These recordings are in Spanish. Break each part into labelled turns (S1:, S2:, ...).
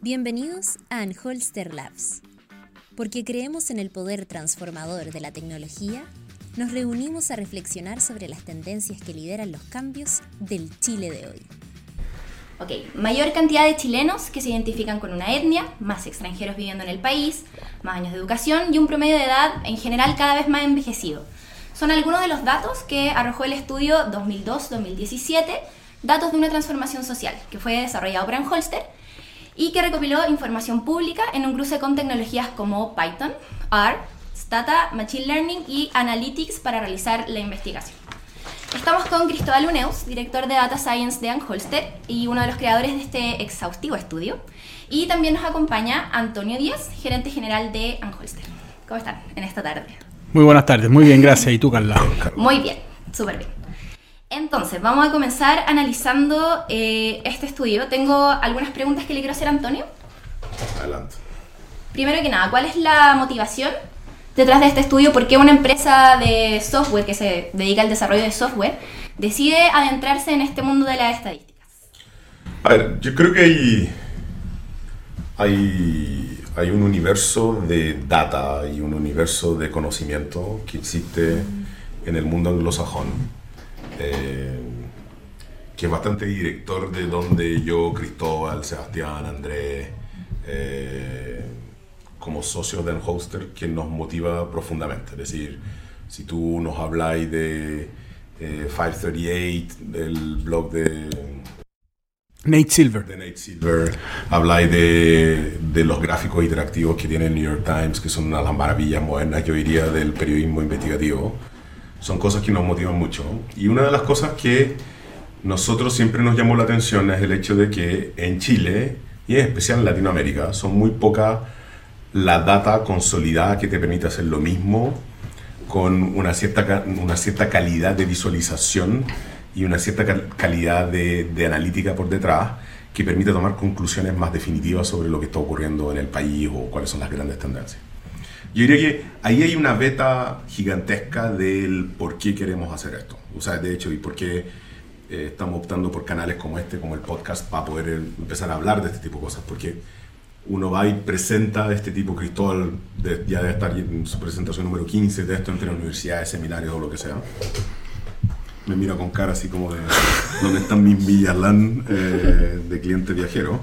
S1: Bienvenidos a Anholster Labs. Porque creemos en el poder transformador de la tecnología, nos reunimos a reflexionar sobre las tendencias que lideran los cambios del Chile de hoy.
S2: Ok, mayor cantidad de chilenos que se identifican con una etnia, más extranjeros viviendo en el país, más años de educación y un promedio de edad en general cada vez más envejecido. Son algunos de los datos que arrojó el estudio 2002-2017, datos de una transformación social, que fue desarrollado por Anholster y que recopiló información pública en un cruce con tecnologías como Python, R, Stata, Machine Learning y Analytics para realizar la investigación. Estamos con Cristóbal Uneus, director de Data Science de Anholster y uno de los creadores de este exhaustivo estudio. Y también nos acompaña Antonio Díaz, gerente general de Anholster. ¿Cómo están en esta tarde?
S3: Muy buenas tardes, muy bien, gracias. ¿Y tú, Carla?
S2: Muy bien, súper bien. Entonces, vamos a comenzar analizando eh, este estudio. Tengo algunas preguntas que le quiero hacer a Antonio.
S4: Adelante.
S2: Primero que nada, ¿cuál es la motivación detrás de este estudio? ¿Por qué una empresa de software que se dedica al desarrollo de software decide adentrarse en este mundo de las estadísticas?
S4: A ver, yo creo que hay, hay, hay un universo de data y un universo de conocimiento que existe en el mundo anglosajón eh, que es bastante director de donde yo, Cristóbal, Sebastián, Andrés, eh, como socios de Hoster, que nos motiva profundamente. Es decir, si tú nos habláis de 538, eh, del blog de
S3: Nate Silver.
S4: De Nate Silver. Habláis de, de, los gráficos interactivos que tiene el New York Times, que son una de las maravillas modernas, yo diría, del periodismo investigativo son cosas que nos motivan mucho. Y una de las cosas que nosotros siempre nos llamó la atención es el hecho de que en Chile, y en especial en Latinoamérica, son muy poca la data consolidada que te permite hacer lo mismo con una cierta, una cierta calidad de visualización y una cierta calidad de, de analítica por detrás que permite tomar conclusiones más definitivas sobre lo que está ocurriendo en el país o cuáles son las grandes tendencias. Yo diría que ahí hay una beta gigantesca del por qué queremos hacer esto. O sea, de hecho, y por qué eh, estamos optando por canales como este, como el podcast, para poder empezar a hablar de este tipo de cosas. Porque uno va y presenta de este tipo, Cristóbal ya debe estar en su presentación número 15 de esto entre universidades, seminarios o lo que sea. Me mira con cara así como de dónde están mis millas LAN eh, de cliente viajero.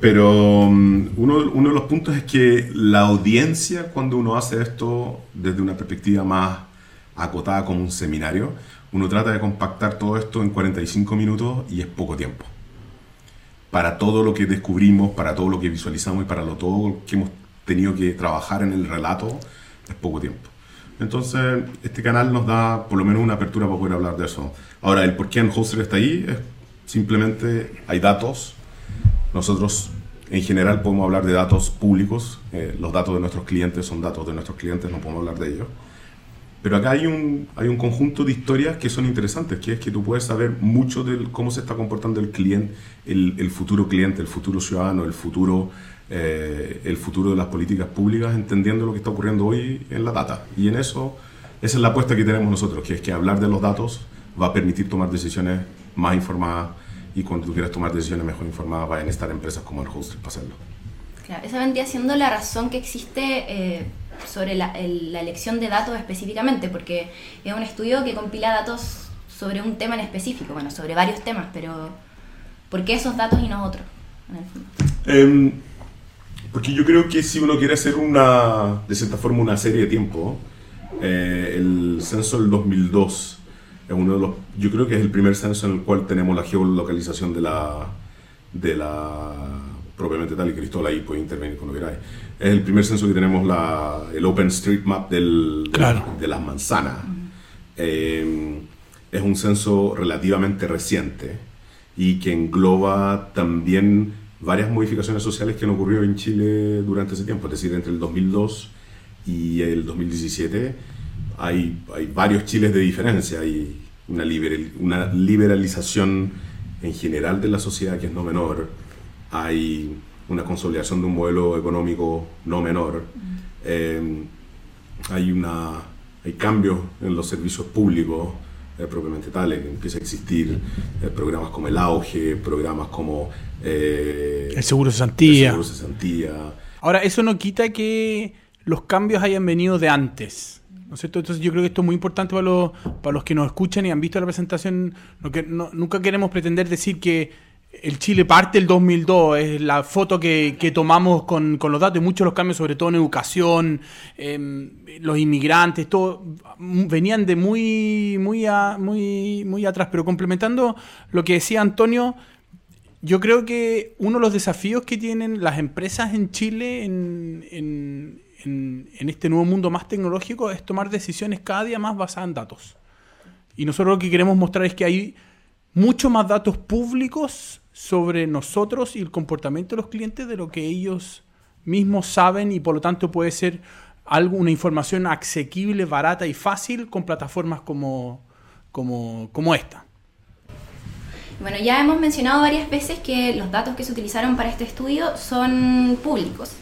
S4: Pero um, uno, uno, de los puntos es que la audiencia, cuando uno hace esto desde una perspectiva más acotada como un seminario, uno trata de compactar todo esto en 45 minutos y es poco tiempo. Para todo lo que descubrimos, para todo lo que visualizamos y para lo, todo que hemos tenido que trabajar en el relato, es poco tiempo. Entonces, este canal nos da por lo menos una apertura para poder hablar de eso. Ahora, el por qué Hoster está ahí es simplemente hay datos nosotros en general podemos hablar de datos públicos, eh, los datos de nuestros clientes son datos de nuestros clientes, no podemos hablar de ellos. Pero acá hay un, hay un conjunto de historias que son interesantes, que es que tú puedes saber mucho de cómo se está comportando el cliente, el, el futuro cliente, el futuro ciudadano, el futuro, eh, el futuro de las políticas públicas, entendiendo lo que está ocurriendo hoy en la data. Y en eso, esa es la apuesta que tenemos nosotros, que es que hablar de los datos va a permitir tomar decisiones más informadas y cuando tú quieras tomar decisiones mejor informadas vayan a estar empresas como el Hoster para hacerlo.
S2: Claro, esa vendría siendo la razón que existe eh, sobre la, la, elección de datos específicamente, porque es un estudio que compila datos sobre un tema en específico, bueno, sobre varios temas, pero ¿por qué esos datos y no otros?
S4: Eh, porque yo creo que si uno quiere hacer una, de cierta forma, una serie de tiempo, eh, el censo del 2002 es uno de los, yo creo que es el primer censo en el cual tenemos la geolocalización de la, de la propiamente tal, y Cristóbal ahí puede intervenir cuando queráis. Es el primer censo que tenemos la, el OpenStreetMap del, de, las manzanas. Eh, es un censo relativamente reciente y que engloba también varias modificaciones sociales que han ocurrido en Chile durante ese tiempo, es decir, entre el 2002 y el 2017 hay, hay varios chiles de diferencia, hay una, una liberalización en general de la sociedad que es no menor, hay una consolidación de un modelo económico no menor, eh, hay, una, hay cambios en los servicios públicos, eh, propiamente tal, empieza a existir eh, programas como el auge, programas como
S3: eh, el seguro cesantía.
S4: El seguro cesantía.
S3: Ahora, eso no quita que los cambios hayan venido de antes. ¿No es cierto? Entonces yo creo que esto es muy importante para los, para los que nos escuchan y han visto la presentación. que, nunca queremos pretender decir que el Chile parte del 2002, es la foto que, tomamos con, los datos muchos de los cambios, sobre todo en educación, em, los inmigrantes, todo, venían de muy, muy, muy, muy atrás. Pero complementando lo que decía Antonio, yo creo que uno de los desafíos que tienen las empresas en Chile en, en este nuevo mundo más tecnológico es tomar decisiones cada día más basadas en datos. Y nosotros lo que queremos mostrar es que hay mucho más datos públicos sobre nosotros y el comportamiento de los clientes de lo que ellos mismos saben y por lo tanto puede ser algo, una información asequible, barata y fácil con plataformas como, como, como esta.
S2: Bueno, ya hemos mencionado varias veces que los datos que se utilizaron para este estudio son públicos,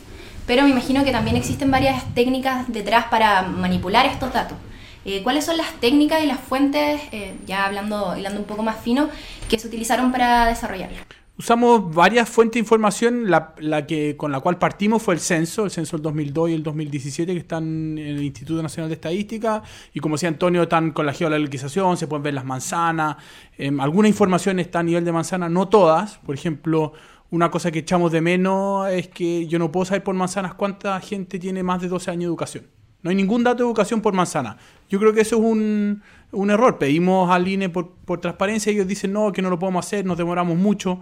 S2: pero me imagino que también existen varias técnicas detrás para manipular estos datos. Eh, ¿Cuáles son las técnicas y las fuentes, eh, ya hablando, hablando un poco más fino, que se utilizaron para desarrollarlo?
S3: Usamos varias fuentes de información. La, que, con la cual partimos fue el censo, el censo del 2002 y el 2017, que están en el Instituto Nacional de Estadística. Y como decía Antonio, están con la geolocalización, se pueden ver las manzanas. Em, alguna información está a nivel de manzana, no todas. Por ejemplo, una cosa que echamos de menos es que yo no puedo saber por manzanas cuánta gente tiene más de 12 años de educación. No hay ningún dato de educación por manzana. Yo creo que eso es un, un error. Pedimos al INE por, por, transparencia ellos dicen no, que no lo podemos hacer, nos demoramos mucho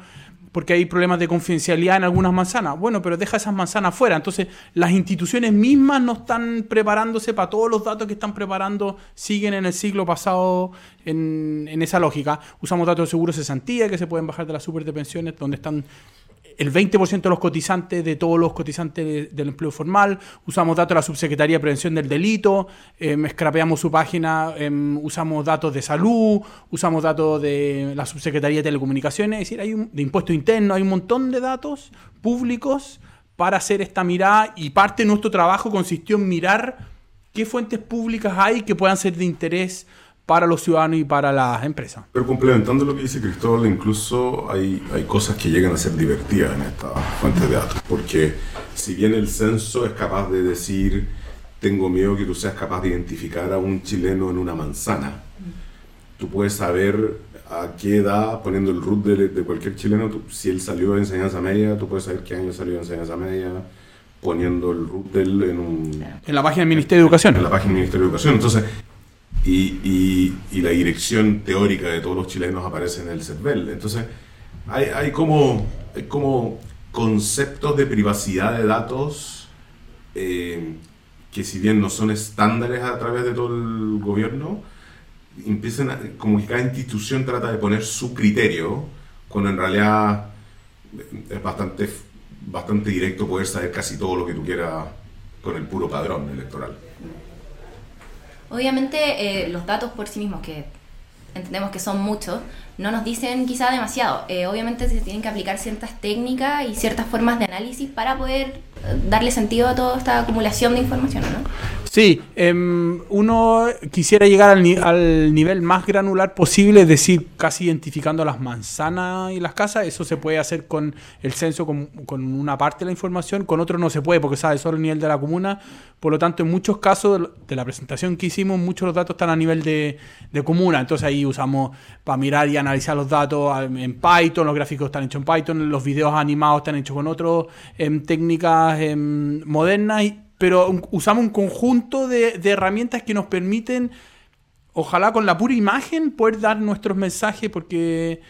S3: porque hay problemas de confidencialidad en algunas manzanas. Bueno, pero deja esas manzanas fuera. Entonces, las instituciones mismas no están preparándose para todos los datos que están preparando, siguen en el siglo pasado en, en esa lógica. Usamos datos de seguro cesantía que se pueden bajar de las super de pensiones, donde están el 20% de los cotizantes, de todos los cotizantes del empleo formal, usamos datos de la Subsecretaría de Prevención del Delito, eh, escrapeamos su página, em, usamos datos de salud, usamos datos de la Subsecretaría de Telecomunicaciones, es decir, hay un, de impuestos internos, hay un montón de datos públicos para hacer esta mirada y parte de nuestro trabajo consistió en mirar qué fuentes públicas hay que puedan ser de interés para los ciudadanos y para las empresas.
S4: Pero complementando lo que dice Cristóbal, incluso hay, hay cosas que llegan a ser divertidas en esta fuente de datos, porque si bien el censo es capaz de decir, tengo miedo que tú seas capaz de identificar a un chileno en una manzana, tú puedes saber a qué edad, poniendo el root de, de cualquier chileno, si él salió de enseñanza media, tú puedes saber qué año salió de enseñanza media, poniendo el root de él en un...
S3: En la página del Ministerio de Educación.
S4: En la página del Ministerio de Educación. Entonces, y, y, la dirección teórica de todos los chilenos aparece en el CERVEL. Entonces, hay, hay, como, como conceptos de privacidad de datos eh, que si bien no son estándares a través de todo el gobierno, empiezan como que cada institución trata de poner su criterio, cuando en realidad es bastante, bastante directo poder saber casi todo lo que tú quieras con el puro padrón electoral.
S2: Obviamente eh, los datos por sí mismos, que entendemos que son muchos, no nos dicen quizá demasiado. Eh, obviamente se tienen que aplicar ciertas técnicas y ciertas formas de análisis para poder eh, darle sentido a toda esta acumulación de información, ¿no?
S3: Sí, em, uno quisiera llegar al, al, nivel más granular posible, es decir, casi identificando las manzanas y las casas. Eso se puede hacer con el censo, con, una parte de la información, con otro no se puede porque sabe solo el nivel de la comuna. Por lo tanto, en muchos casos de la presentación que hicimos, muchos de los datos están a nivel de, de comuna. Entonces ahí usamos para mirar y analizar los datos en Python, los gráficos están hechos en Python, los videos animados están hechos con otras em, técnicas em, modernas, pero usamos un conjunto de, herramientas que nos permiten, ojalá con la pura imagen, poder dar nuestros mensajes porque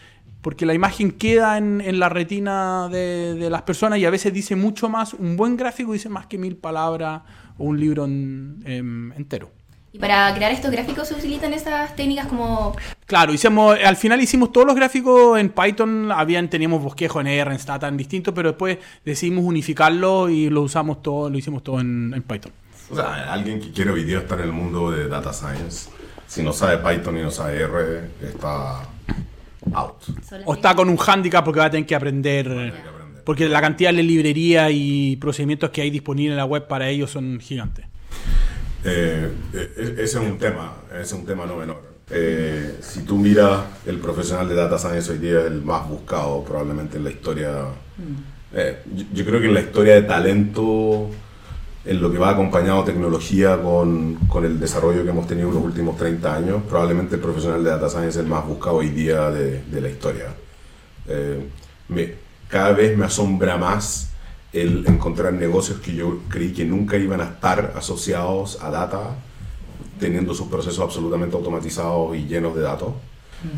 S3: porque la imagen queda en, la retina de, las personas y a veces dice mucho más, un buen gráfico dice más que mil palabras o un libro em, entero.
S2: Y para crear estos gráficos se utilizan estas técnicas como...
S3: Claro, hicimos, al final hicimos todos los gráficos en Python, habían, teníamos bosquejo en R, en Stata, en distinto, pero después decidimos unificarlo y lo usamos todo, lo hicimos todo en, Python.
S4: O sea, alguien que quiere hoy día estar en el mundo de data science, si no sabe Python y no sabe R, está out.
S3: O está con un handicap porque va a tener que aprender, porque la cantidad de librería y procedimientos que hay disponibles en la web para ellos son gigantes.
S4: Eh, eh, ese es un tema, ese es un tema no menor. Eh, si tú miras el profesional de Data Science hoy día es el más buscado probablemente en la historia. Eh, yo, yo creo que en la historia de talento, en lo que va acompañado tecnología con, con el desarrollo que hemos tenido en los últimos 30 años, probablemente el profesional de Data Science es el más buscado hoy día de, de la historia. Eh, me, cada vez me asombra más el encontrar negocios que yo creí que nunca iban a estar asociados a data, teniendo sus procesos absolutamente automatizados y llenos de datos,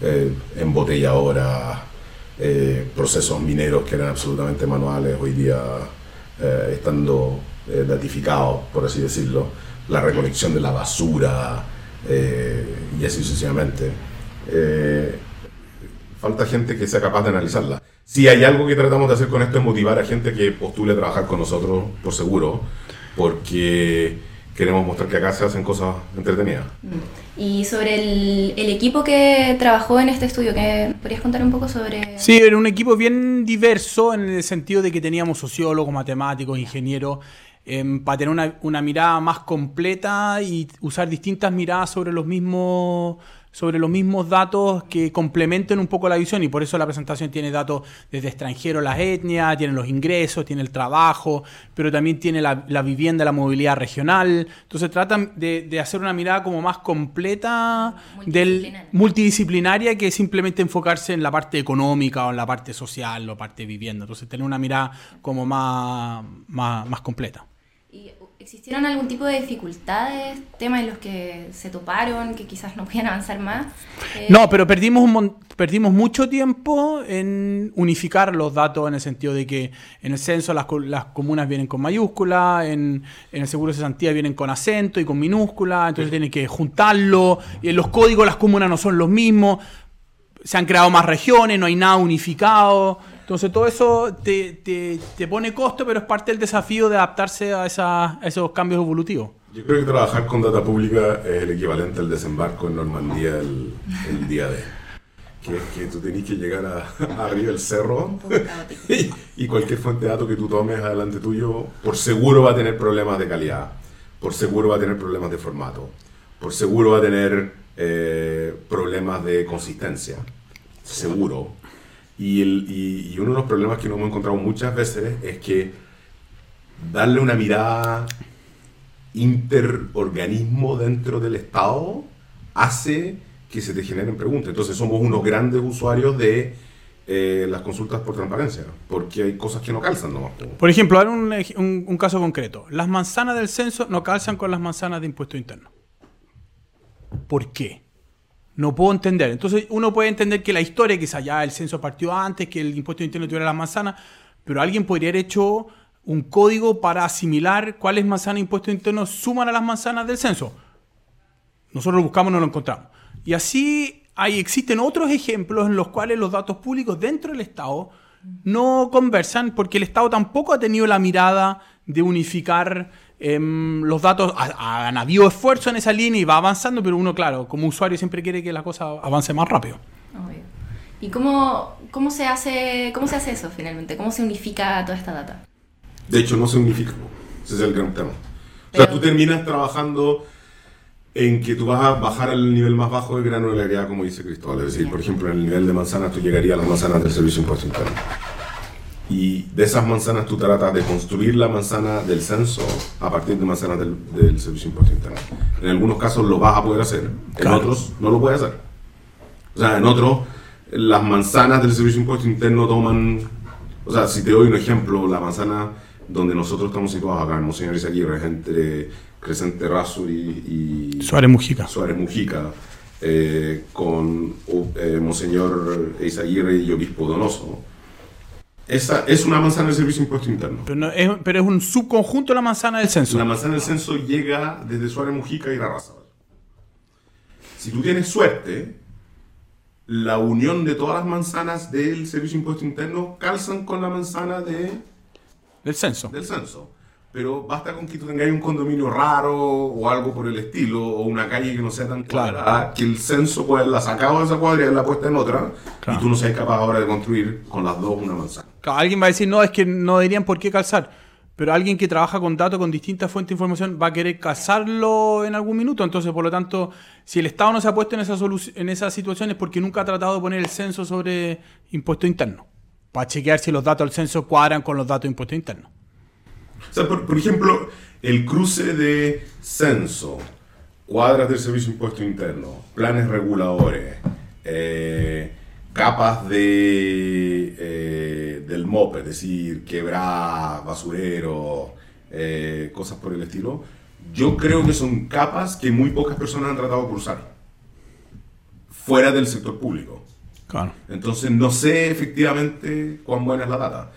S4: eh, embotelladoras, eh, procesos mineros que eran absolutamente manuales, hoy día eh, estando eh, datificados, por así decirlo, la recolección de la basura eh, y así sucesivamente. Eh, falta gente que sea capaz de analizarla. Si hay algo que tratamos de hacer con esto es motivar a gente que postule a trabajar con nosotros, por seguro, porque queremos mostrar que acá se hacen cosas entretenidas.
S2: Y sobre el, el equipo que trabajó en este estudio, ¿qué, ¿podrías contar un poco sobre...?
S3: Sí, era un equipo bien diverso en el sentido de que teníamos sociólogos, matemáticos, ingenieros, em, para tener una, una mirada más completa y usar distintas miradas sobre los mismos sobre los mismos datos que complementen un poco la visión y por eso la presentación tiene datos desde extranjero, las etnias, tiene los ingresos, tiene el trabajo, pero también tiene la, la vivienda, la movilidad regional. Entonces tratan de, de hacer una mirada como más completa, del,
S2: Multidisciplinaria.
S3: multidisciplinaria que simplemente enfocarse en la parte económica o en la parte social o parte de vivienda. Entonces tener una mirada como más, más, más completa.
S2: ¿Y ¿Existieron algún tipo de dificultades, temas en los que se toparon, que quizás no podían avanzar más? Eh,
S3: No, pero perdimos, un perdimos mucho tiempo en unificar los datos en el sentido de que en el censo las, las comunas vienen con mayúscula, en, en el seguro de cesantía vienen con acento y con minúscula, entonces tienen que juntarlo, y los códigos las comunas no son los mismos, se han creado más regiones, no hay nada unificado. Entonces todo eso te, te- te pone costo, pero es parte del desafío de adaptarse a, esa- a esos cambios evolutivos.
S4: Yo creo que trabajar con data pública es el equivalente al desembarco en Normandía el, el día de. Que es que tú tenés que llegar a, arriba del cerro y, y cualquier fuente de datos que tú tomes adelante tuyo, por seguro va a tener problemas de calidad, por seguro va a tener problemas de formato, por seguro va a tener eh, problemas de consistencia, seguro. Y, uno de los problemas que nos hemos encontrado muchas veces es que darle una mirada interorganismo dentro del Estado hace que se te generen preguntas. Entonces somos unos grandes usuarios de eh, las consultas por transparencia, porque hay cosas que no calzan nomás. po.
S3: Por ejemplo, ej- un- un caso concreto. Las manzanas del censo no calzan con las manzanas de impuesto interno. ¿Por qué? No puedo entender. Entonces uno puede entender que la historia, quizá ya el censo partió antes, que el impuesto interno tuviera las manzanas, pero alguien podría haber hecho un código para asimilar cuáles manzanas de impuesto interno suman a las manzanas del censo. Nosotros lo buscamos no lo encontramos. Y así hay, existen otros ejemplos en los cuales los datos públicos dentro del Estado no conversan porque el Estado tampoco ha tenido la mirada de unificar em, los datos. Ha, han habido esfuerzo en esa línea y va avanzando, pero uno, claro, como usuario siempre quiere que la cosa avance más rápido.
S2: Obvio. ¿Y cómo, cómo, se hace, cómo se hace eso finalmente? ¿Cómo se unifica toda esta data?
S4: De hecho, no se unifica. Ese es el gran tema. O sea,
S2: Pero-
S4: tú terminas trabajando en que tú vas a bajar al nivel más bajo de granularidad, como dice Cristóbal. Es decir, por ejemplo, en el nivel de manzanas tú llegarías a las manzanas del servicio impuesto interno. Y de esas manzanas tú tratas de construir la manzana del censo a partir de manzanas del, del servicio de impuesto interno. En algunos casos lo vas a poder hacer, en
S3: Claro.
S4: otros no lo puedes hacer. O sea, en otros, las manzanas del servicio de impuesto interno toman. O sea, si te doy un ejemplo, la manzana donde nosotros estamos situados acá, en Monseñor Isaguirre, entre Crescente Razo y, y
S3: Suárez Mujica.
S4: Suárez Mujica, eh, con eh, Monseñor Isaguirre y Obispo Donoso. Esa es una manzana del servicio de impuesto interno.
S3: Pero, no- es, pero es un subconjunto de la manzana del censo.
S4: La manzana del censo llega desde Suárez Mujica y Larrazábal. Si tú tienes suerte, la unión de todas las manzanas del servicio de impuesto interno calzan con la manzana de,
S3: Del censo.
S4: del censo. Pero basta con que tú tengáis un condominio raro o algo por el estilo, o una calle que no sea tan
S3: Claro.
S4: cuadrada, que el censo pueda la sacado de esa cuadra y haberla puesta en otra,
S3: Claro.
S4: y tú no seas capaz ahora de construir con las dos una manzana.
S3: Alguien va a decir, no, es que no deberían por qué calzar. pero alguien que trabaja con datos, con distintas fuentes de información, va a querer casarlo en algún minuto. Entonces, por lo tanto, si el Estado no se ha puesto en esa, en esa situación es porque nunca ha tratado de poner el censo sobre impuesto interno, para chequear si los datos del censo cuadran con los datos de impuesto interno.
S4: O sea, por, ejemplo, el cruce de censo, cuadras del servicio de impuesto interno, planes reguladores, eh, capas de, eh, del MOP, es decir, quebrar, basurero, eh, cosas por el estilo, yo creo que son capas que muy pocas personas han tratado de cruzar fuera del sector público.
S3: Claro.
S4: Entonces no sé efectivamente cuán buena es la data.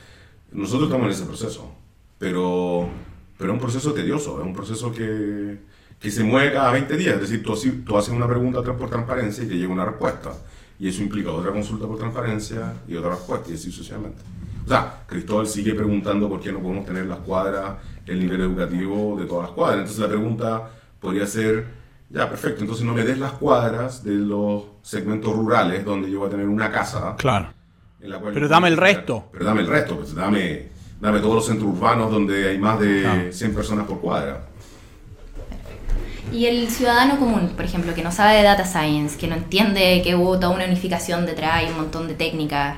S4: Nosotros estamos en ese proceso, pero, pero es un proceso tedioso, es un proceso que, que se mueve cada 20 días. Es decir, tú, tú haces una pregunta por transparencia y te llega una respuesta y eso implica otra consulta por transparencia y otra respuesta y así sucesivamente. O sea, Cristóbal sigue preguntando por qué no podemos tener las cuadras, el nivel educativo de todas las cuadras. Entonces la pregunta podría ser, ya, perfecto, entonces no me des las cuadras de los segmentos rurales donde yo voy a tener una casa.
S3: Claro. pero dame el resto.
S4: Pero dame el resto, pues dame, dame todos los centros urbanos donde hay más de 100 personas por cuadra.
S2: Y el ciudadano común, por ejemplo, que no sabe de data science, que no entiende que hubo toda una unificación detrás y un montón de técnicas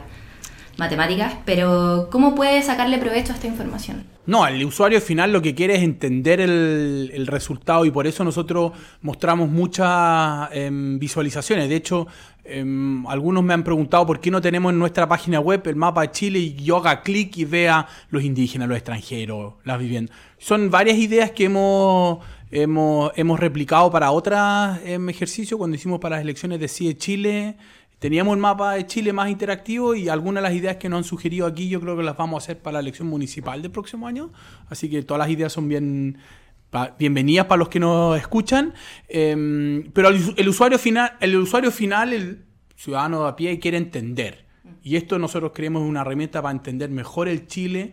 S2: matemáticas, pero ¿cómo puede sacarle provecho a esta información?
S3: No, el usuario final lo que quiere es entender el, resultado y por eso nosotros mostramos muchas em, visualizaciones. De hecho, em, algunos me han preguntado por qué no tenemos en nuestra página web el mapa de Chile y yo haga clic y vea los indígenas, los extranjeros, las viviendas. Son varias ideas que hemos Hemos, hemos replicado para otros em, ejercicios, cuando hicimos para las elecciones de CIE Chile, teníamos el mapa de Chile más interactivo y algunas de las ideas que nos han sugerido aquí yo creo que las vamos a hacer para la elección municipal del próximo año. Así que todas las ideas son bien bienvenidas para los que nos escuchan. Em, pero el, usuario final, el usuario final, el ciudadano de a pie, quiere entender. Y esto nosotros creemos una herramienta para entender mejor el Chile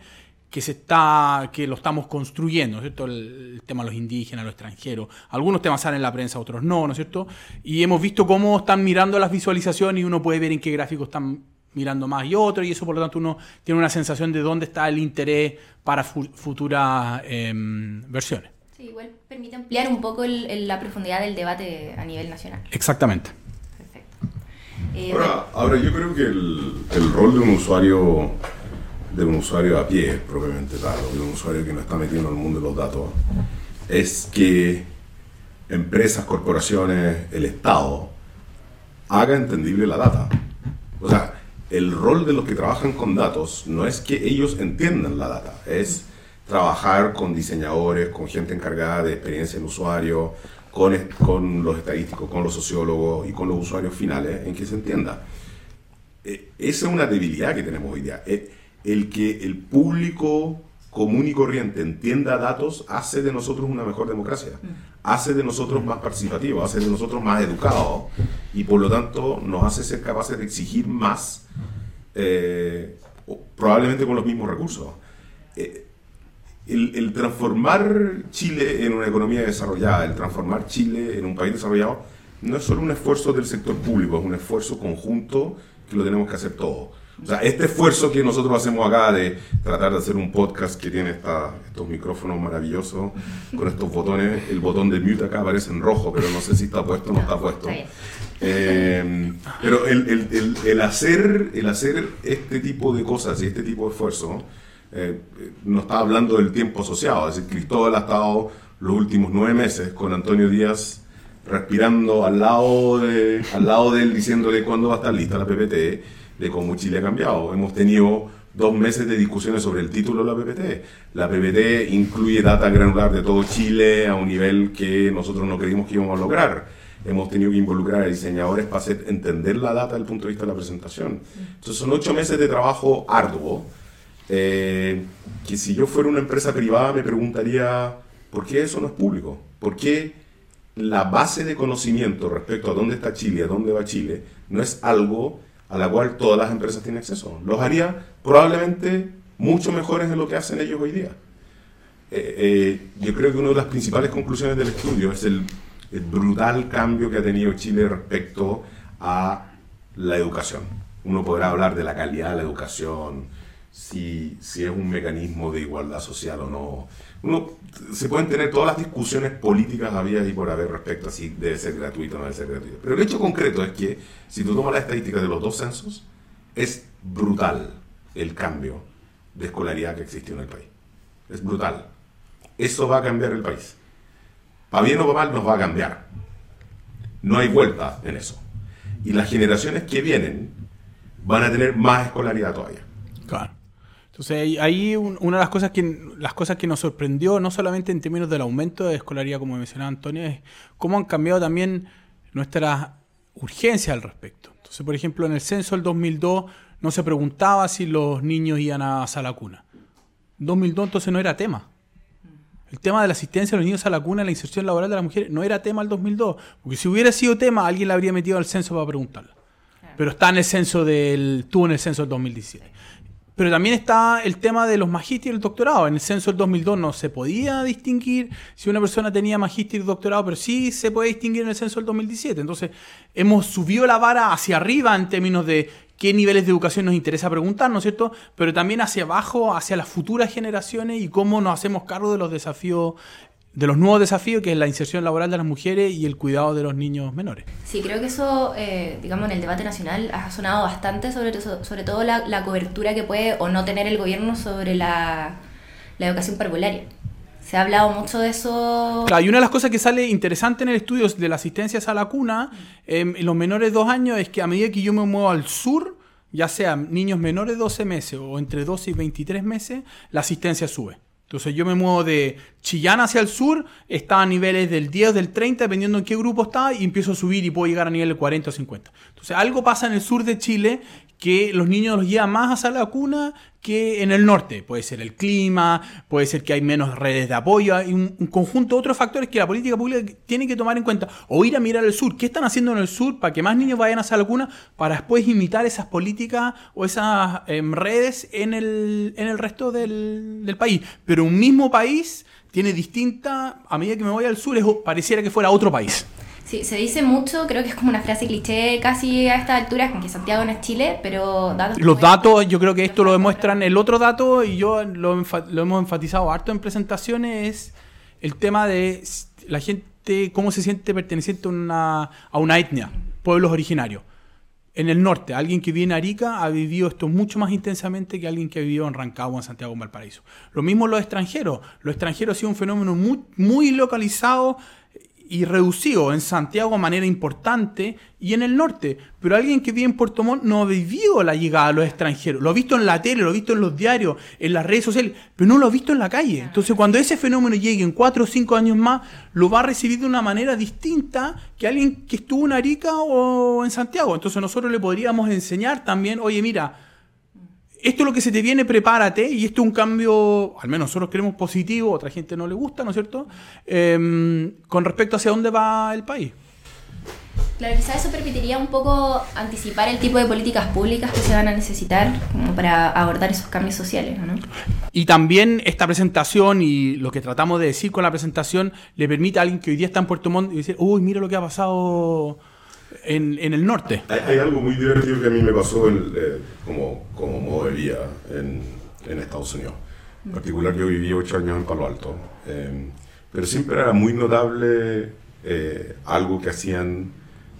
S3: que se está que lo estamos construyendo, cierto? El, tema de los indígenas, los extranjeros. Algunos temas salen en la prensa, otros no, ¿no es cierto? Y hemos visto cómo están mirando las visualizaciones y uno puede ver en qué gráfico están mirando más y otro, y eso por lo tanto uno tiene una sensación de dónde está el interés para futuras em, versiones.
S2: Sí, igual permite ampliar un poco la profundidad del debate a nivel nacional.
S3: Exactamente.
S4: Perfecto. Eh, ahora, yo creo que el, el rol de un usuario de un usuario a pie, propiamente tal, o de un usuario que no está metido en el mundo de los datos, es que empresas, corporaciones, el Estado, haga entendible la data. O sea, el rol de los que trabajan con datos no es que ellos entiendan la data, es trabajar con diseñadores, con gente encargada de experiencia en usuario, con, con los estadísticos, con los sociólogos y con los usuarios finales en que se entienda. Eh, esa es una debilidad que tenemos hoy día. El que el público común y corriente entienda datos hace de nosotros una mejor democracia, mm. hace de nosotros más participativos, hace de nosotros más educados y por lo tanto nos hace ser capaces de exigir más, eh, probablemente con los mismos recursos. Eh, el, el, transformar Chile en una economía desarrollada, el transformar Chile en un país desarrollado, no es solo un esfuerzo del sector público, es un esfuerzo conjunto que lo tenemos que hacer todos. O sea, este esfuerzo que nosotros hacemos acá de tratar de hacer un podcast que tiene estos micrófonos maravillosos, con estos botones, el botón de mute acá aparece en rojo, pero no sé si está puesto o no está puesto. Eh, pero el, hacer, el hacer este tipo de cosas y este tipo de esfuerzo, eh, no está hablando del tiempo asociado. Es decir, Cristóbal ha estado los últimos nueve meses con Antonio Díaz respirando al lado de, al lado de él diciéndole cuándo va a estar lista la PPT de cómo Chile ha cambiado. Hemos tenido dos meses de discusiones sobre el título de la PPT. La PPT incluye data granular de todo Chile a un nivel que nosotros no creímos que íbamos a lograr. Hemos tenido que involucrar a diseñadores para hacer entender la data desde el punto de vista de la presentación. Entonces son ocho meses de trabajo arduo, eh, que si yo fuera una empresa privada me preguntaría, ¿por qué eso no es público? ¿Por qué la base de conocimiento respecto a dónde está Chile, a dónde va Chile, no es algo a la cual todas las empresas tienen acceso. Los haría probablemente mucho mejores de lo que hacen ellos hoy día. Eh, eh, yo creo que una de las principales conclusiones del estudio es el, brutal cambio que ha tenido Chile respecto a la educación. Uno podrá hablar de la calidad de la educación, si, si es un mecanismo de igualdad social o no. Uno, se pueden tener todas las discusiones políticas habidas y por haber respecto a si debe ser gratuito o no debe ser gratuito. Pero el hecho concreto es que si tú tomas la estadística de los dos censos, es brutal el cambio de escolaridad que existe en el país. Es brutal. Eso va a cambiar el país. Para bien o para mal nos va a cambiar. No hay vuelta en eso. Y las generaciones que vienen van a tener más escolaridad todavía.
S3: Entonces ahí una de las cosas que las cosas que nos sorprendió, no solamente en términos del aumento de escolaridad, como mencionaba Antonio, es cómo han cambiado también nuestras urgencias al respecto. Entonces, por ejemplo, en el censo del 2002 no se preguntaba si los niños iban a sala cuna. 2002 entonces no era tema. El tema de la asistencia de los niños a la cuna, la inserción laboral de las mujeres, no era tema el 2002. Porque si hubiera sido tema, alguien la habría metido al censo para preguntarla. Pero está en el censo del. tuvo en el censo del 2017. Pero también está el tema de los magísteres y el doctorado. En el censo del 2002 no se podía distinguir si una persona tenía magíster y doctorado, pero sí se puede distinguir en el censo del 2017. Entonces, hemos subido la vara hacia arriba en términos de qué niveles de educación nos interesa preguntar, ¿no es cierto? Pero también hacia abajo, hacia las futuras generaciones y cómo nos hacemos cargo de los desafíos de los nuevos desafíos que es la inserción laboral de las mujeres y el cuidado de los niños menores.
S2: Sí, creo que eso, eh, digamos, en el debate nacional ha sonado bastante, sobre, sobre todo la, cobertura que puede o no tener el gobierno sobre la, la educación parvularia. Se ha hablado mucho de eso.
S3: Claro, y una de las cosas que sale interesante en el estudio de la asistencia a la cuna em, en los menores de dos años es que a medida que yo me muevo al sur, ya sea niños menores de 12 meses o entre 12 y 23 meses, la asistencia sube. Entonces yo me muevo de Chillán hacia el sur, está a niveles del 10 o del 30, dependiendo en qué grupo está, y empiezo a subir y puedo llegar a nivel de 40 o 50. Entonces algo pasa en el sur de Chile que los niños los llevan más hacia la cuna que en el norte. Puede ser el clima, puede ser que hay menos redes de apoyo, hay un, conjunto de otros factores que la política pública tiene que tomar en cuenta. O ir a mirar al sur. ¿Qué están haciendo en el sur para que más niños vayan hacia la cuna para después imitar esas políticas o esas em, redes en el, en el resto del, del país? Pero un mismo país tiene distinta, a medida que me voy al sur, pareciera que fuera otro país.
S2: Sí, se dice mucho, creo que es como una frase cliché casi a esta altura, con que Santiago no es Chile, pero
S3: datos Los datos, yo creo que esto lo demuestran. El otro dato, y yo lo, hemos enfatizado harto en presentaciones, es el tema de la gente, cómo se siente perteneciente a una, a una etnia, pueblos originarios. En el norte, alguien que viene a Arica ha vivido esto mucho más intensamente que alguien que ha vivido en Rancagua, en Santiago, en Valparaíso. Lo mismo los extranjeros. Los extranjeros ha sido un fenómeno muy, muy localizado y reducido en Santiago de manera importante y en el norte. Pero alguien que vive en Puerto Montt no ha vivido la llegada de los extranjeros. Lo ha visto en la tele, lo ha visto en los diarios, en las redes sociales, pero no lo ha visto en la calle. Entonces, cuando ese fenómeno llegue en cuatro o cinco años más, lo va a recibir de una manera distinta que alguien que estuvo en Arica o en Santiago. Entonces, nosotros le podríamos enseñar también, oye, mira, esto es lo que se te viene, prepárate, y esto es un cambio, al menos nosotros creemos positivo, otra gente no le gusta, ¿no es cierto? Em, con respecto hacia dónde va el país.
S2: Claro, quizás eso permitiría un poco anticipar el tipo de políticas públicas que se van a necesitar como para abordar esos cambios sociales, ¿no?
S3: Y también esta presentación y lo que tratamos de decir con la presentación le permite a alguien que hoy día está en Puerto Montt y decir, uy, mira lo que ha pasado en, el norte.
S4: Hay, algo muy divertido que a mí me pasó eh, como, como modo de vida en, en, Estados Unidos. En particular, yo viví ocho años en Palo Alto, em, pero siempre era muy notable eh, algo que hacían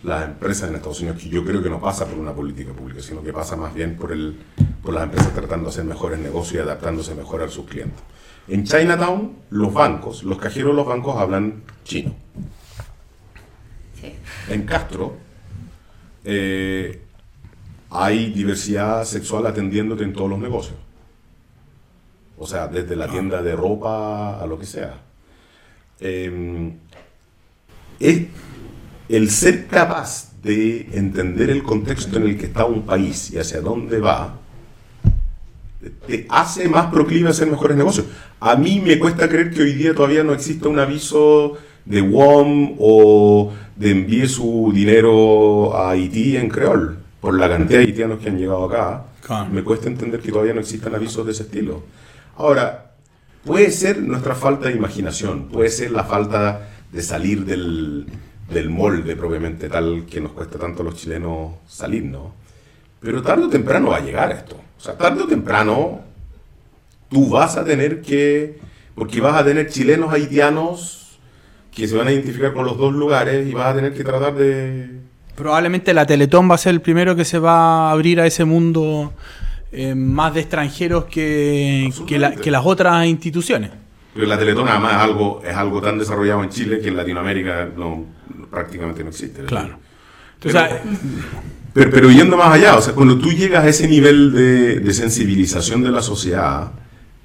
S4: las empresas en Estados Unidos, que yo creo que no pasa por una política pública, sino que pasa más bien por, el, por las empresas tratando de hacer mejores negocios y adaptándose mejor a sus clientes. En Chinatown, los bancos, los cajeros de los bancos hablan chino en Castro eh, hay diversidad sexual atendiéndote en todos los negocios. O sea, desde la tienda de ropa a lo que sea. Em, es el ser capaz de entender el contexto en el que está un país y hacia dónde va, te hace más proclive a hacer mejores negocios. A mí me cuesta creer que hoy día todavía no exista un aviso de WOM o de envíe su dinero a Haití en creol, por la cantidad de haitianos que han llegado acá, me cuesta entender que todavía no existan avisos de ese estilo. Ahora, puede ser nuestra falta de imaginación, puede ser la falta de salir del, del molde propiamente tal que nos cuesta tanto a los chilenos salir, ¿no? Pero tarde o temprano va a llegar esto. O sea, tarde o temprano, tú vas a tener que, porque vas a tener chilenos haitianos que se van a identificar con los dos lugares y vas a tener que tratar de...
S3: Probablemente la Teletón va a ser el primero que se va a abrir a ese mundo eh, más de extranjeros que, que, la- que las otras instituciones.
S4: Pero la Teletón además es algo, es algo tan desarrollado en Chile que en Latinoamérica no, prácticamente no existe.
S3: Claro.
S4: Pero, pero yendo más allá, o sea, cuando tú llegas a ese nivel de, de sensibilización de la sociedad,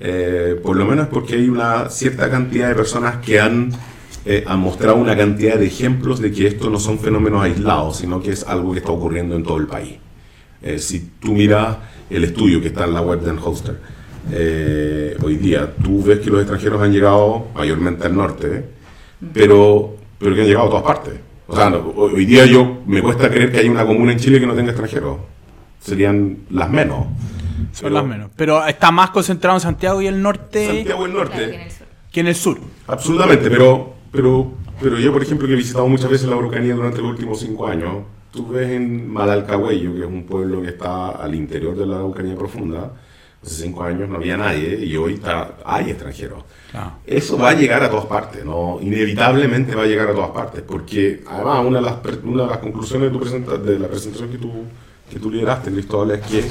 S4: eh, por lo menos porque hay una cierta cantidad de personas que han, eh, han mostrado una cantidad de ejemplos de que esto no son fenómenos aislados, sino que es algo que está ocurriendo en todo el país. Eh, si tú miras el estudio que está en la web de Holster, hoy día tú ves que los extranjeros han llegado mayormente al norte, pero, pero que han llegado a todas partes. O sea, no, hoy día yo me cuesta creer que haya una comuna en Chile que no tenga extranjeros. Serían las menos.
S3: son
S4: Pero
S3: las menos. Pero está más concentrado en Santiago y el norte
S4: Santiago Norte.
S2: el sur.
S3: que en el sur.
S4: Absolutamente, pero, pero, pero yo, por ejemplo, que he visitado muchas veces la Araucanía durante los últimos cinco años, tú ves en Malalcahuello, que es un pueblo que está al interior de la Araucanía profunda, hace cinco años no había nadie y hoy está, hay extranjeros.
S3: Claro.
S4: Eso va a llegar a todas partes, ¿no? Inevitablemente va a llegar a todas partes, porque además una de las, una de las conclusiones de, tu presenta- de la presentación que tú, que tú lideraste, Cristóbal, es que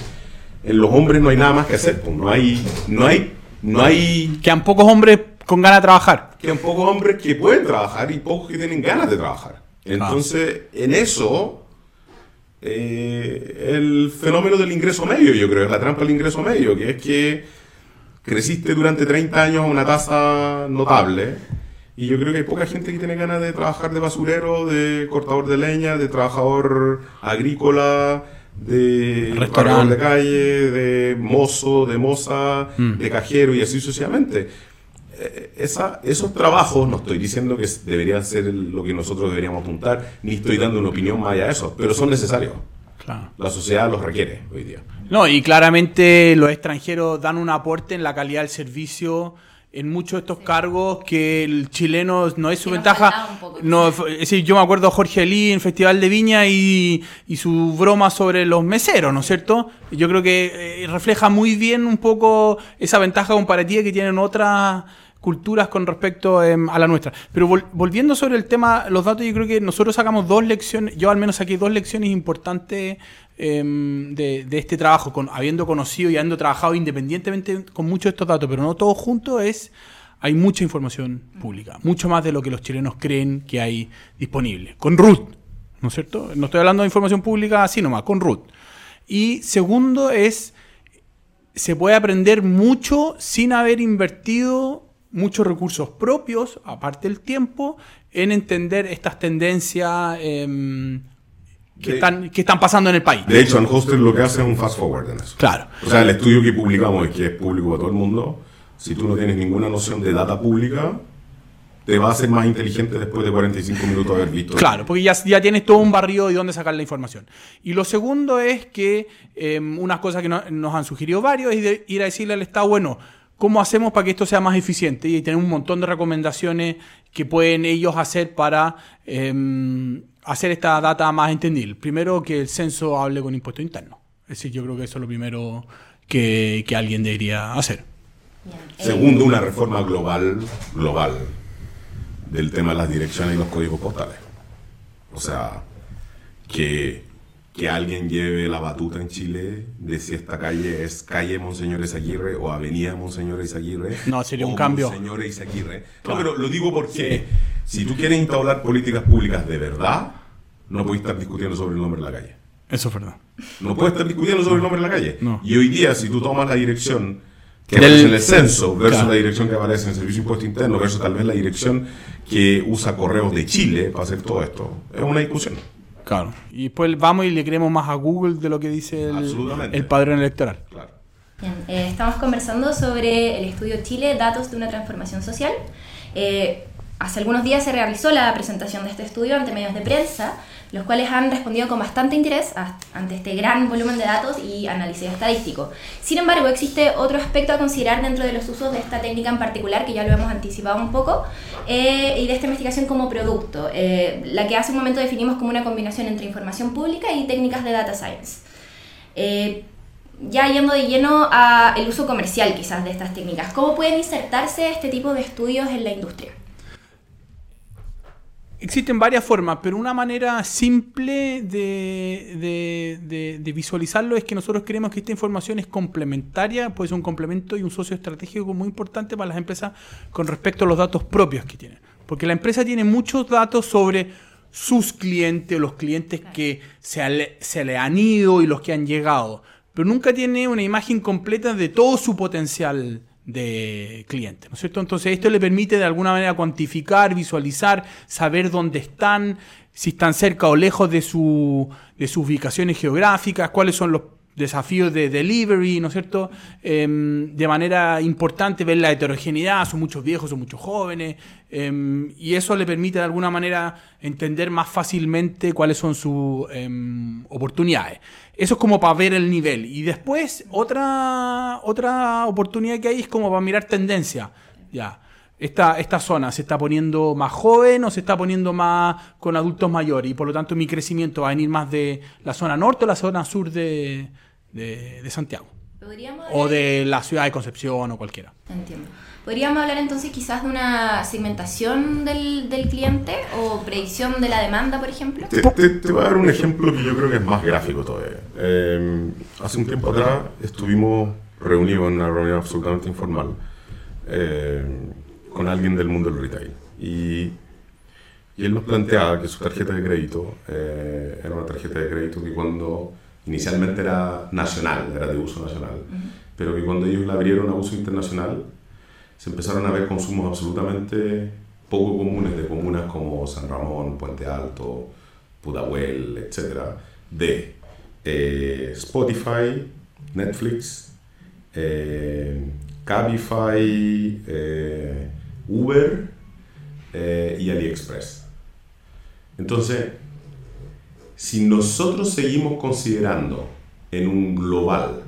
S4: en los hombres no hay nada más que hacer, pues, no hay, no hay, no hay
S3: Quedan pocos hombres con ganas de trabajar.
S4: quedan pocos hombres que pueden trabajar y pocos que tienen ganas de trabajar. Entonces, en eso, eh, el fenómeno del ingreso medio, yo creo, es la trampa del ingreso medio, que es que creciste durante 30 años a una tasa notable. Y yo creo que hay poca gente que tiene ganas de trabajar de basurero, de cortador de leña, de trabajador agrícola, de
S3: Restaurante.
S4: de calle, de mozo, de moza,
S3: Mm.
S4: de cajero y así sucesivamente. Eh, esa- esos trabajos, no estoy diciendo que deberían ser lo que nosotros deberíamos apuntar, ni estoy dando una opinión más allá de eso, pero son necesarios.
S3: Claro.
S4: La sociedad los requiere hoy día.
S3: No, y claramente los extranjeros dan un aporte en la calidad del servicio en muchos de estos cargos que el chileno no es su
S2: Que
S3: ventaja.
S2: faltaba un poco,
S3: No, es decir, yo me acuerdo a Jorge Ali en Festival de Viña y, y su broma sobre los meseros, ¿no es cierto? Yo creo que eh, refleja muy bien un poco esa ventaja comparativa que tienen otras culturas con respecto em, a la nuestra. Pero vol- volviendo sobre el tema, los datos, yo creo que nosotros sacamos dos lecciones, yo al menos saqué dos lecciones importantes em, de, de este trabajo, con, habiendo conocido y habiendo trabajado independientemente con muchos de estos datos, pero no todos juntos, es hay mucha información pública, mucho más de lo que los chilenos creen que hay disponible. Con RUT, ¿no es cierto? No estoy hablando de información pública así nomás, con RUT. Y segundo es, se puede aprender mucho sin haber invertido muchos recursos propios, aparte del tiempo, en entender estas tendencias em, que,
S4: De-
S3: están, que están pasando en el país.
S4: De hecho, Unhosted lo que hace es un fast forward en eso.
S3: Claro.
S4: O sea, el estudio que publicamos, que es público para todo el mundo, si tú no tienes ninguna noción de data pública, te va a hacer más inteligente después de 45 minutos de haber visto.
S3: Claro, porque ya, ya tienes todo un barrio de dónde sacar la información. Y lo segundo es que eh, unas cosas que no- nos han sugerido varios es de ir a decirle al Estado, bueno, ¿cómo hacemos para que esto sea más eficiente? Y tener un montón de recomendaciones que pueden ellos hacer para eh, hacer esta data más entendible. Primero, que el censo hable con impuesto interno. Es decir, yo creo que eso es lo primero que, que alguien debería hacer.
S4: Segundo, una reforma global, global del tema de las direcciones y los códigos postales. O sea, que, que alguien lleve la batuta en Chile de si esta calle es calle Monseñor Izaguirre o avenida Monseñor Izaguirre.
S3: No, sería un
S4: o
S3: cambio.
S4: Monseñor Izaguirre. No, pero lo digo porque si tú quieres instaurar políticas públicas de verdad, no puedes estar discutiendo sobre el nombre de la calle.
S3: Eso es verdad.
S4: No puedes estar discutiendo sobre el nombre de la calle.
S3: No.
S4: Y hoy día, si tú tomas la dirección que
S3: Del-
S4: aparece en el censo versus
S3: Claro.
S4: la dirección que aparece en el Servicio de Impuesto Interno versus tal vez la dirección que usa correos de Chile para hacer todo esto, es una discusión.
S3: Claro. Y después vamos y le creemos más a Google de lo que dice el, el padrón electoral.
S4: Claro.
S2: Bien, eh, estamos conversando sobre el estudio Chile, datos de una transformación social. Eh, hace algunos días se realizó la presentación de este estudio ante medios de prensa, los cuales han respondido con bastante interés ante este gran volumen de datos y análisis estadístico. Sin embargo, existe otro aspecto a considerar dentro de los usos de esta técnica en particular, que ya lo hemos anticipado un poco, eh, y de esta investigación como producto, eh, la que hace un momento definimos como una combinación entre información pública y técnicas de data science. Eh, ya yendo de lleno al uso comercial quizás de estas técnicas, ¿cómo pueden insertarse este tipo de estudios en la industria?
S3: Existen varias formas, pero una manera simple de, visualizarlo es que nosotros creemos que esta información es complementaria, puede ser un complemento y un socio estratégico muy importante para las empresas con respecto a los datos propios que tienen. Porque la empresa tiene muchos datos sobre sus clientes, los clientes que se, se le han ido y los que han llegado, pero nunca tiene una imagen completa de todo su potencial de cliente, ¿no es cierto? Entonces esto le permite de alguna manera cuantificar, visualizar, saber dónde están, si están cerca o lejos de, su, de sus ubicaciones geográficas, cuáles son los desafíos de delivery, ¿no es cierto? Em, de manera importante ver la heterogeneidad, son muchos viejos, son muchos jóvenes, em, y eso le permite de alguna manera entender más fácilmente cuáles son sus em, oportunidades. Eso es como para ver el nivel. Y después, otra, otra oportunidad que hay es como para mirar tendencia. Ya. Esta, esta zona se está poniendo más joven o se está poniendo más con adultos mayores y por lo tanto mi crecimiento va a venir más de la zona norte o la zona sur de, de, Santiago. O de la ciudad de Concepción o cualquiera.
S2: Entiendo. ¿Podríamos hablar entonces quizás de una segmentación del, del cliente o predicción de la demanda, por ejemplo?
S4: Te, te, voy a dar un ejemplo que yo creo que es más gráfico todavía. Eh, hace un tiempo atrás estuvimos reunidos en una reunión absolutamente informal eh, con alguien del mundo del retail. Y, y, él nos planteaba que su tarjeta de crédito eh, era una tarjeta de crédito que cuando inicialmente era nacional, era de uso nacional, pero que cuando ellos la abrieron a uso internacional, se empezaron a ver consumos absolutamente poco comunes de comunas como San Ramón, Puente Alto, Pudahuel, etc., de eh, Spotify, Netflix, eh, Cabify, eh, Uber y AliExpress. Entonces, si nosotros seguimos considerando en un global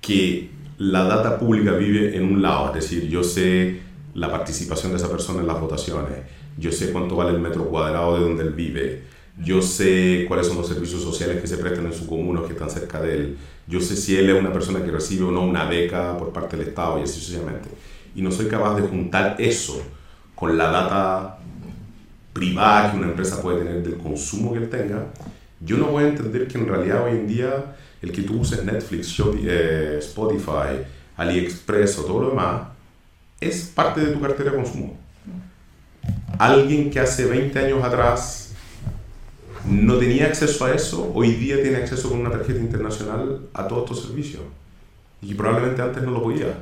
S4: que la data pública vive en un lado, es decir, yo sé la participación de esa persona en las votaciones, yo sé cuánto vale el metro cuadrado de donde él vive, yo sé cuáles son los servicios sociales que se prestan en su comuna que están cerca de él, yo sé si él es una persona que recibe o no una beca por parte del Estado y así sucesivamente. Y no soy capaz de juntar eso con la data privada que una empresa puede tener del consumo que él tenga, yo no voy a entender que en realidad hoy en día el que tú uses Netflix, eh, Spotify, AliExpress o todo lo demás, es parte de tu cartera de consumo. Alguien que hace 20 años atrás no tenía acceso a eso, hoy día tiene acceso con una tarjeta internacional a todos estos servicios. Y probablemente antes no lo podía.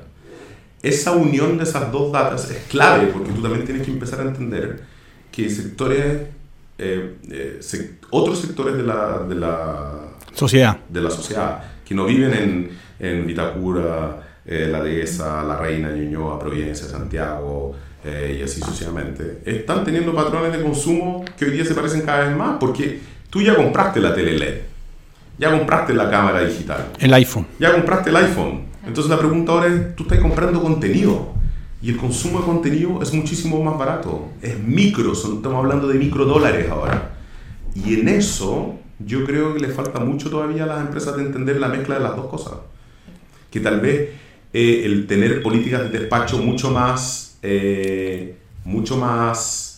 S4: Esa unión de esas dos datas es clave porque tú también tienes que empezar a entender que sectores, eh, eh, otros sectores de la, de la
S3: sociedad.
S4: de la sociedad, que no viven en, en Vitacura, eh, La Dehesa, La Reina, Ñuñoa, Providencia, Santiago eh, y así sucesivamente, están teniendo patrones de consumo que hoy día se parecen cada vez más porque tú ya compraste la tele LED, ya compraste la cámara digital,
S3: el iPhone,
S4: ya compraste el iPhone. Entonces la pregunta ahora es, tú estás comprando contenido y el consumo de contenido es muchísimo más barato, es micro, estamos hablando de micro dólares ahora. Y en eso yo creo que le falta mucho todavía a las empresas de entender la mezcla de las dos cosas. Que tal vez eh, el tener políticas de despacho mucho más, eh, mucho más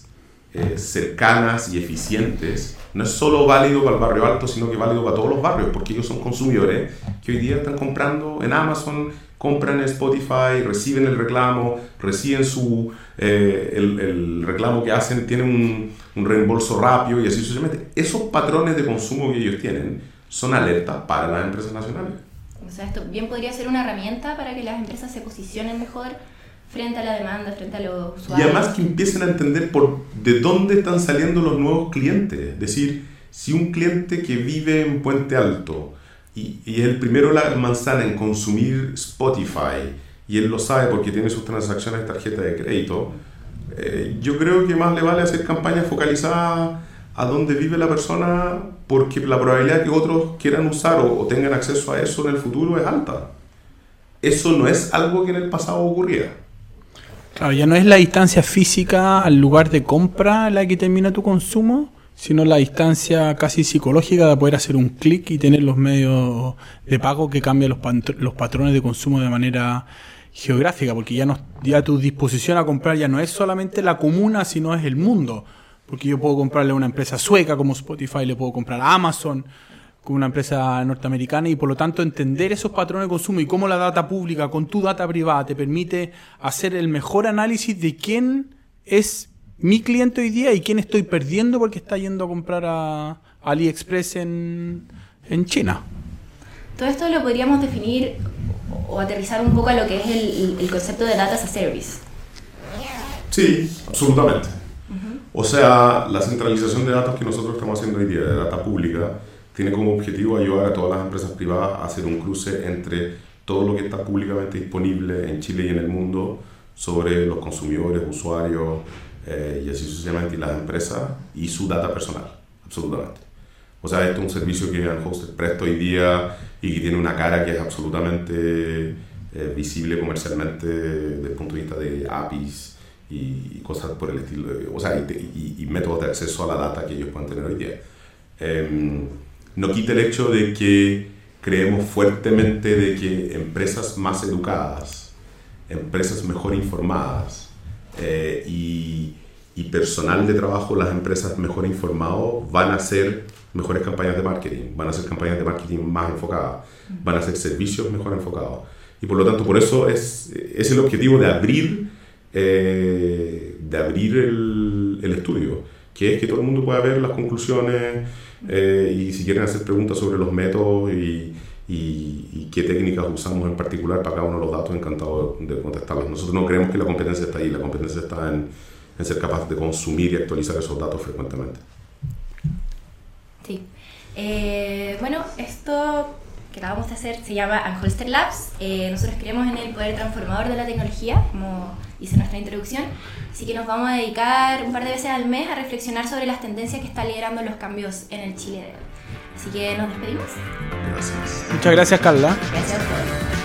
S4: eh, cercanas y eficientes no es solo válido para el barrio alto, sino que válido para todos los barrios, porque ellos son consumidores que hoy día están comprando en Amazon compran Spotify, reciben el reclamo, reciben su, eh, el, reclamo que hacen, tienen un, reembolso rápido y así sucesivamente. Esos patrones de consumo que ellos tienen son alertas para las empresas nacionales.
S2: O sea, esto bien podría ser una herramienta para que las empresas se posicionen mejor frente a la demanda, frente a los usuarios.
S4: Y además que empiecen a entender por de dónde están saliendo los nuevos clientes. Es decir, si un cliente que vive en Puente Alto, y, y, es el primero la manzana en consumir Spotify y él lo sabe porque tiene sus transacciones de tarjeta de crédito, eh, yo creo que más le vale hacer campañas focalizadas a dónde vive la persona porque la probabilidad que otros quieran usar o, o, tengan acceso a eso en el futuro es alta. Eso no es algo que en el pasado ocurría.
S3: Claro, ya no es la distancia física al lugar de compra la que termina tu consumo, sino la distancia casi psicológica de poder hacer un clic y tener los medios de pago que cambian los, patrones de consumo de manera geográfica, porque ya, no, ya tu disposición a comprar ya no es solamente la comuna, sino es el mundo. Porque yo puedo comprarle a una empresa sueca como Spotify, le puedo comprar a Amazon como una empresa norteamericana y por lo tanto entender esos patrones de consumo y cómo la data pública con tu data privada te permite hacer el mejor análisis de quién es mi cliente hoy día y quién estoy perdiendo porque está yendo a comprar a AliExpress en, en China.
S2: Todo esto lo podríamos definir o aterrizar un poco a lo que es el, concepto de data as a service.
S4: Sí, absolutamente. O sea, la centralización de datos que nosotros estamos haciendo hoy día, de data pública, tiene como objetivo ayudar a todas las empresas privadas a hacer un cruce entre todo lo que está públicamente disponible en Chile y en el mundo sobre los consumidores, usuarios eh, y así sucesivamente, y las empresas y su data personal, absolutamente. O sea, esto es un servicio que Unhosted presta hoy día y que tiene una cara que es absolutamente eh, visible comercialmente desde el punto de vista de APIs y cosas por el estilo, o sea, y, métodos de acceso a la data que ellos pueden tener hoy día. Em, no quita el hecho de que creemos fuertemente de que empresas más educadas, empresas mejor informadas eh, y, personal de trabajo, las empresas mejor informados, van a ser mejores campañas de marketing, van a ser campañas de marketing más enfocadas, van a ser servicios mejor enfocados. Y por lo tanto, por eso es, es el objetivo de abrir, eh, de abrir el, estudio, que es que todo el mundo pueda ver las conclusiones eh, y si quieren hacer preguntas sobre los métodos y, qué técnicas usamos en particular para cada uno de los datos, encantado de contestarlas. Nosotros no creemos que la competencia está ahí, la competencia está en, en ser capaz de consumir y actualizar esos datos frecuentemente.
S2: Sí. Eh, bueno, esto que acabamos de hacer se llama Anholster Labs. Eh, nosotros creemos en el poder transformador de la tecnología, como hice nuestra introducción. Así que nos vamos a dedicar un par de veces al mes a reflexionar sobre las tendencias que están liderando los cambios en el Chile de hoy. Así que nos despedimos.
S3: Gracias. Muchas gracias, Carla.
S2: Gracias a ustedes.